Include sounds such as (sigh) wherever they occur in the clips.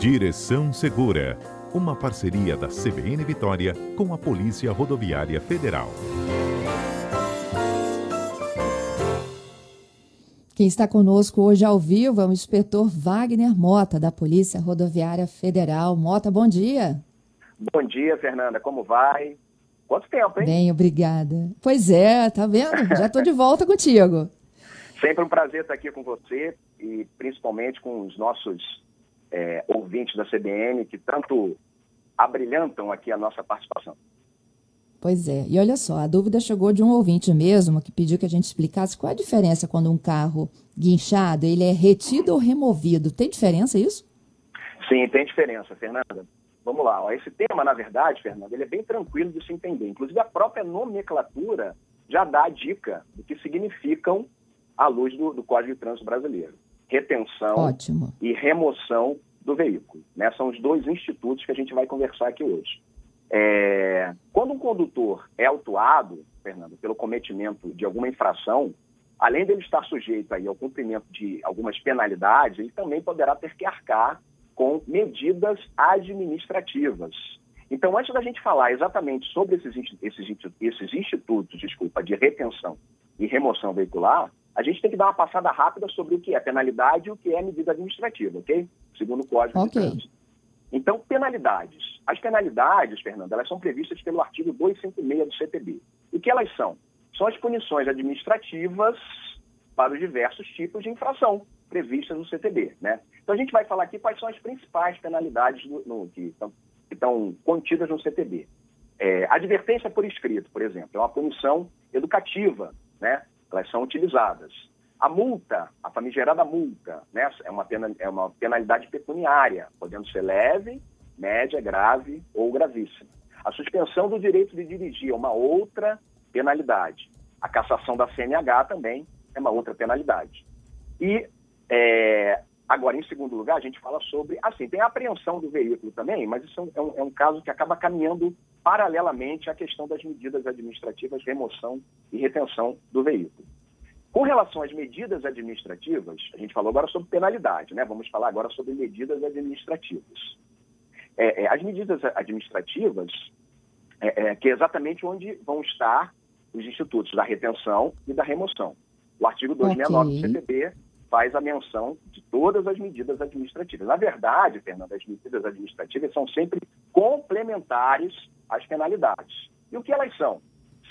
Direção Segura, uma parceria da CBN Vitória com a Polícia Rodoviária Federal. Quem está conosco hoje ao vivo é o inspetor Wagner Mota, da Polícia Rodoviária Federal. Mota, bom dia. Bom dia, Fernanda. Como vai? Quanto tempo, hein? Bem, obrigada. Pois é, tá vendo? Já estou de volta contigo. (laughs) Sempre um prazer estar aqui com você e principalmente com os nossos é, ouvintes da CBN que tanto abrilhantam aqui a nossa participação. Pois é. E olha só, a dúvida chegou de um ouvinte mesmo que pediu que a gente explicasse qual a diferença quando um carro guinchado ele é retido ou removido. Tem diferença isso? Sim, tem diferença, Fernanda. Vamos lá. Esse tema, na verdade, Fernanda, ele é bem tranquilo de se entender. Inclusive, a própria nomenclatura já dá a dica do que significam à luz do, do Código de Trânsito Brasileiro. Retenção Ótimo. e remoção do veículo. Né? São os dois institutos que a gente vai conversar aqui hoje. É, quando um condutor é autuado, Fernando, pelo cometimento de alguma infração, além dele estar sujeito aí ao cumprimento de algumas penalidades, ele também poderá ter que arcar com medidas administrativas. Então, antes da gente falar exatamente sobre esses, esses, esses institutos, desculpa, de retenção e remoção veicular, a gente tem que dar uma passada rápida sobre o que é penalidade e o que é medida administrativa, ok? Segundo o Código okay. de Trânsito. Então, penalidades. As penalidades, Fernanda, elas são previstas pelo artigo 256 do CTB. E o que elas são? São as punições administrativas para os diversos tipos de infração previstas no CTB. Né? Então, a gente vai falar aqui quais são as principais penalidades no, no, que, estão, que, estão, contidas no CTB. É, advertência por escrito, por exemplo, é uma punição educativa, né? Elas são utilizadas. A multa, a famigerada multa, né, é, uma pena, é uma penalidade pecuniária, podendo ser leve, média, grave ou gravíssima. A suspensão do direito de dirigir é uma outra penalidade. A cassação da CNH também é uma outra penalidade. E, é, agora, em segundo lugar, a gente fala sobre, assim, tem a apreensão do veículo também, mas isso é um, é um caso que acaba caminhando paralelamente à questão das medidas administrativas, remoção e retenção do veículo. Com relação às medidas administrativas, a gente falou agora sobre penalidade, né? Vamos falar agora sobre medidas administrativas. É, é, as medidas administrativas, é, é, que é exatamente onde vão estar os institutos da retenção e da remoção. O artigo 269 okay. do CPB faz a menção de todas as medidas administrativas. Na verdade, Fernanda, as medidas administrativas são sempre complementares às penalidades. E o que elas são?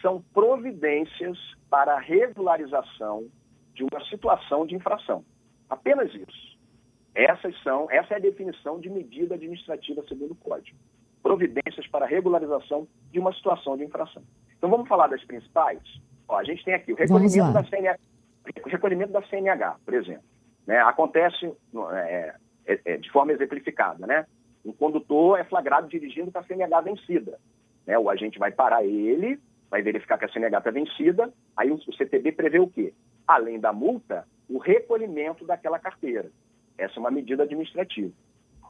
São providências para a regularização de uma situação de infração. Apenas isso. Essas são, essa é a definição de medida administrativa segundo o Código. Providências para a regularização de uma situação de infração. Então vamos falar das principais? Ó, a gente tem aqui o recolhimento da, CNH, recolhimento da CNH, por exemplo. Né? Acontece é, é, é, de forma exemplificada, né? Um condutor é flagrado dirigindo com a CNH vencida. Né? O agente vai parar ele vai verificar que a CNH está vencida, aí o CTB prevê o quê? Além da multa, o recolhimento daquela carteira. Essa é uma medida administrativa.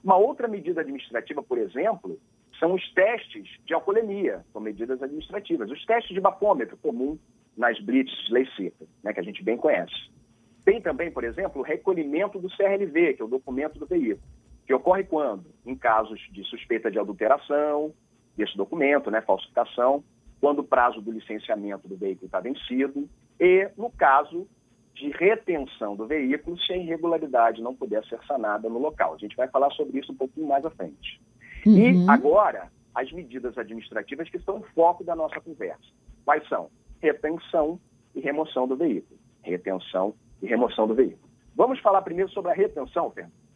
Uma outra medida administrativa, por exemplo, são os testes de alcoolemia, são medidas administrativas. Os testes de bafômetro, comum nas blitz lei seca, né, que a gente bem conhece. Tem também, por exemplo, o recolhimento do CRLV, que é o documento do veículo, que ocorre quando? Em casos de suspeita de adulteração desse documento, né, falsificação, quando o prazo do licenciamento do veículo está vencido e, no caso de retenção do veículo, se a irregularidade não puder ser sanada no local. A gente vai falar sobre isso um pouquinho mais à frente. Uhum. E agora, as medidas administrativas que são o foco da nossa conversa. Quais são? Retenção e remoção do veículo. Retenção e remoção do veículo. Vamos falar primeiro sobre a retenção, Fernando?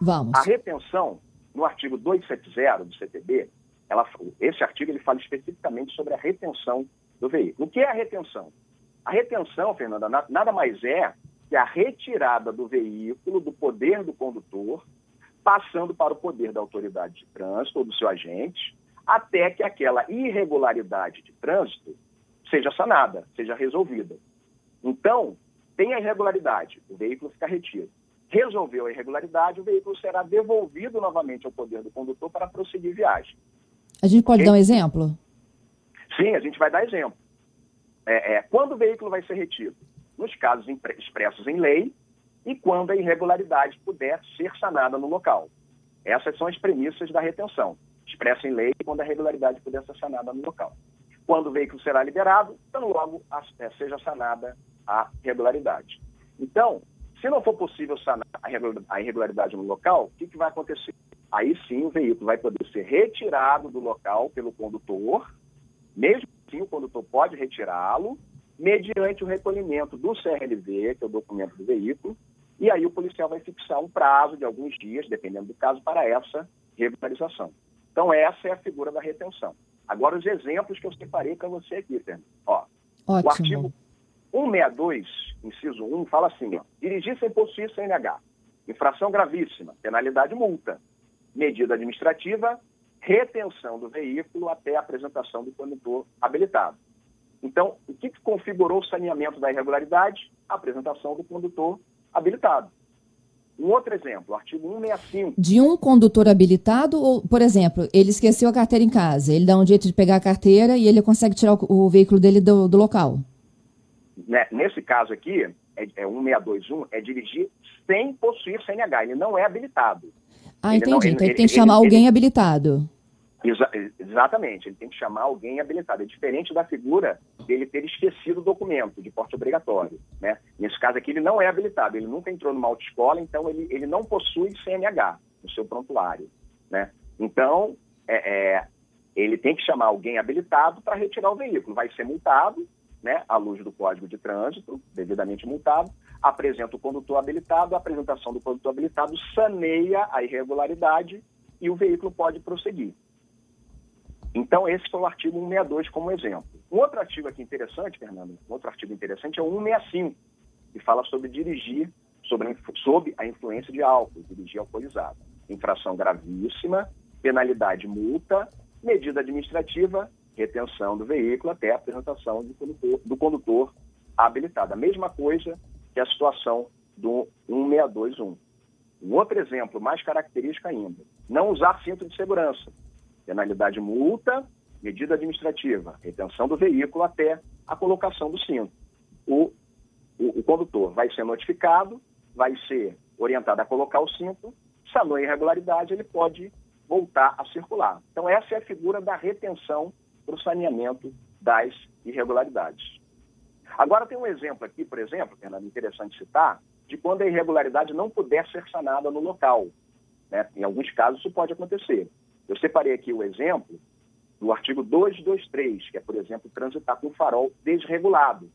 Vamos. A retenção, no artigo 270 do CTB, ela, esse artigo ele fala especificamente sobre a retenção do veículo. O que é a retenção? A retenção, Fernanda, nada mais é que a retirada do veículo do poder do condutor, passando para o poder da autoridade de trânsito ou do seu agente, até que aquela irregularidade de trânsito seja sanada, seja resolvida. Então, tem a irregularidade, o veículo fica retido. Resolveu a irregularidade, o veículo será devolvido novamente ao poder do condutor para prosseguir viagem. A gente pode okay? dar um exemplo? Sim, a gente vai dar exemplo. É, é, quando o veículo vai ser retido? Nos casos expressos em lei e quando a irregularidade puder ser sanada no local. Essas são as premissas da retenção, expressa em lei quando a regularidade puder ser sanada no local. Quando o veículo será liberado, então logo é, seja sanada a regularidade. Então, se não for possível sanar a irregularidade no local, o que, que vai acontecer? Aí sim o veículo vai poder ser retirado do local pelo condutor, mesmo assim o condutor pode retirá-lo, mediante o recolhimento do CRLV, que é o documento do veículo, e aí o policial vai fixar um prazo de alguns dias, dependendo do caso, para essa regularização. Então essa é a figura da retenção. Agora os exemplos que eu separei para você aqui, Fernando. Ó, Ótimo. O artigo 162, inciso 1, fala assim, ó, dirigir sem possuir CNH, infração gravíssima, penalidade multa, medida administrativa, retenção do veículo até a apresentação do condutor habilitado. Então, o que, que configurou o saneamento da irregularidade? A apresentação do condutor habilitado. Um outro exemplo, artigo 165. De um condutor habilitado, ou, por exemplo, ele esqueceu a carteira em casa, ele dá um jeito de pegar a carteira e ele consegue tirar o, o veículo dele do, do local? Né, nesse caso aqui, é, é 1621, é dirigir sem possuir CNH. Ele não é habilitado. Ah, ele entendi. Não, ele, então ele, tem que chamar alguém habilitado. Exa exatamente, ele tem que chamar alguém habilitado. É diferente da figura dele ter esquecido o documento de porte obrigatório. Né? Nesse caso aqui, ele não é habilitado, ele nunca entrou numa autoescola, então ele, ele não possui CNH no seu prontuário. Né? Então, é, é, ele tem que chamar alguém habilitado para retirar o veículo. Vai ser multado, né, à luz do Código de Trânsito, devidamente multado, apresenta o condutor habilitado, a apresentação do condutor habilitado saneia a irregularidade e o veículo pode prosseguir. Então, esse foi o artigo 162 como exemplo. Um outro artigo aqui interessante, Fernando, um outro artigo interessante é o 165, que fala sobre dirigir sobre, sob a influência de álcool, dirigir alcoolizado. Infração gravíssima, penalidade multa, medida administrativa retenção do veículo até a apresentação do condutor, do condutor habilitado. A mesma coisa que a situação do 1621. Um outro exemplo, mais característico ainda, não usar cinto de segurança. Penalidade multa, medida administrativa, retenção do veículo até a colocação do cinto. O, o, o condutor vai ser notificado, vai ser orientado a colocar o cinto, sanou a irregularidade, ele pode voltar a circular. Então, essa é a figura da retenção para o saneamento das irregularidades. Agora tem um exemplo aqui, por exemplo, Fernando, interessante citar, de quando a irregularidade não puder ser sanada no local. Né? Em alguns casos isso pode acontecer. Eu separei aqui o exemplo do artigo 223, que é, por exemplo, transitar com farol desregulado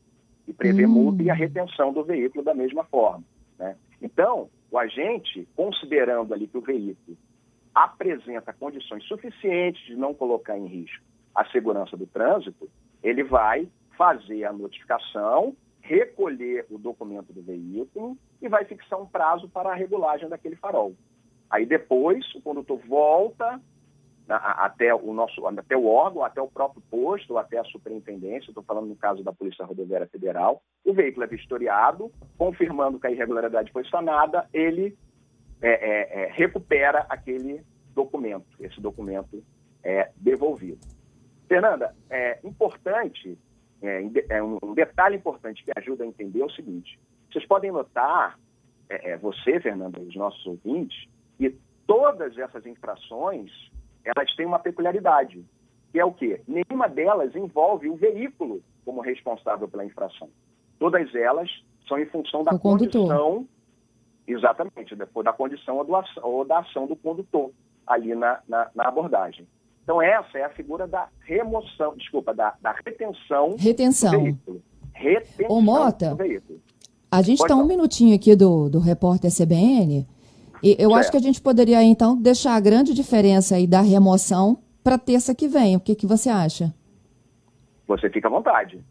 e prever hum. multa e a retenção do veículo da mesma forma. Né? Então, o agente, considerando ali que o veículo apresenta condições suficientes de não colocar em risco a segurança do trânsito, ele vai fazer a notificação, recolher o documento do veículo e vai fixar um prazo para a regulagem daquele farol. Aí depois o condutor volta até o nosso até o órgão, até o próprio posto, até a superintendência, estou falando no caso da Polícia Rodoviária Federal, o veículo é vistoriado, confirmando que a irregularidade foi sanada, ele é, é, é, recupera aquele documento, esse documento é devolvido. Fernanda, é importante, é, é um detalhe importante que ajuda a entender é o seguinte: vocês podem notar, é, é, você, Fernanda, e os nossos ouvintes, que todas essas infrações elas têm uma peculiaridade, que é o quê? Nenhuma delas envolve o veículo como responsável pela infração. Todas elas são em função da condição, exatamente, da condição ou, do, ou da ação do condutor ali na, na, na abordagem. Então, essa é a figura da remoção, desculpa, da, da retenção, retenção do veículo. Retenção Ô, Mota, do veículo. A gente está um minutinho aqui do, do repórter CBN, e eu certo. acho que a gente poderia, então, deixar a grande diferença aí da remoção para terça que vem. O que, que você acha? Você fica à vontade.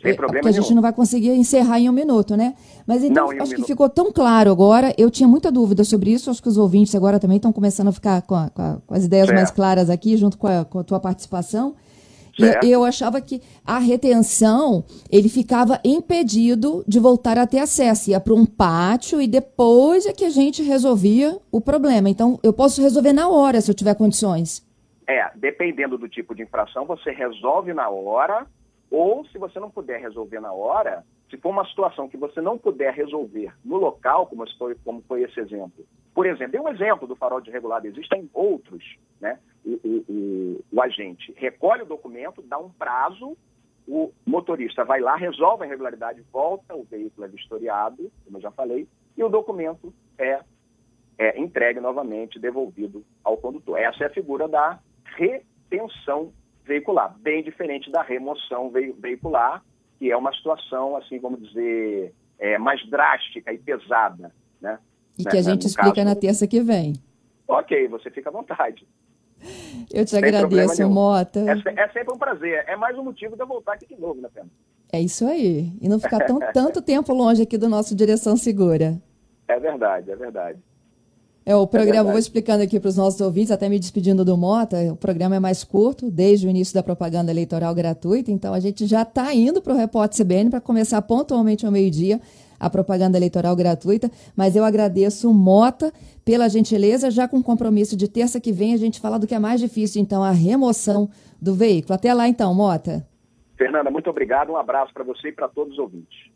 Sem é, problema porque a gente não vai conseguir encerrar em um minuto, né? Mas então, não, acho um que ficou tão claro agora. Eu tinha muita dúvida sobre isso. Acho que os ouvintes agora também estão começando a ficar com, a, com, a, com as ideias certo. mais claras aqui, junto com a, com a tua participação. Certo. E eu achava que a retenção, ele ficava impedido de voltar a ter acesso. Ia para um pátio e depois é que a gente resolvia o problema. Então, eu posso resolver na hora, se eu tiver condições. É, dependendo do tipo de infração, você resolve na hora ou, se você não puder resolver na hora, se for uma situação que você não puder resolver no local, como foi, como foi esse exemplo, por exemplo, tem um exemplo do farol de regulado, existem outros, né? O, o, agente recolhe o documento, dá um prazo, o motorista vai lá, resolve a irregularidade, volta, o veículo é vistoriado, como eu já falei, e o documento é, é entregue novamente, devolvido ao condutor. Essa é a figura da retenção veicular, bem diferente da remoção veicular, que é uma situação, assim, vamos dizer, é, mais drástica e pesada, né? E né, que a gente explica caso... na terça que vem. Ok, você fica à vontade. Eu te Sem agradeço, Mota. É, é, sempre um prazer. É mais um motivo de eu voltar aqui de novo, né, Pena? É isso aí. E não ficar tão, (laughs) tanto tempo longe aqui do nosso Direção Segura. É verdade, é verdade. É, o programa, é vou explicando aqui para os nossos ouvintes, até me despedindo do Mota, o programa é mais curto, desde o início da propaganda eleitoral gratuita, então a gente já está indo para o Repórter CBN para começar pontualmente ao meio-dia a propaganda eleitoral gratuita, mas eu agradeço Mota pela gentileza, já com compromisso de terça que vem a gente fala do que é mais difícil, então, a remoção do veículo. Até lá então, Mota. Fernanda, muito obrigado, um abraço para você e para todos os ouvintes.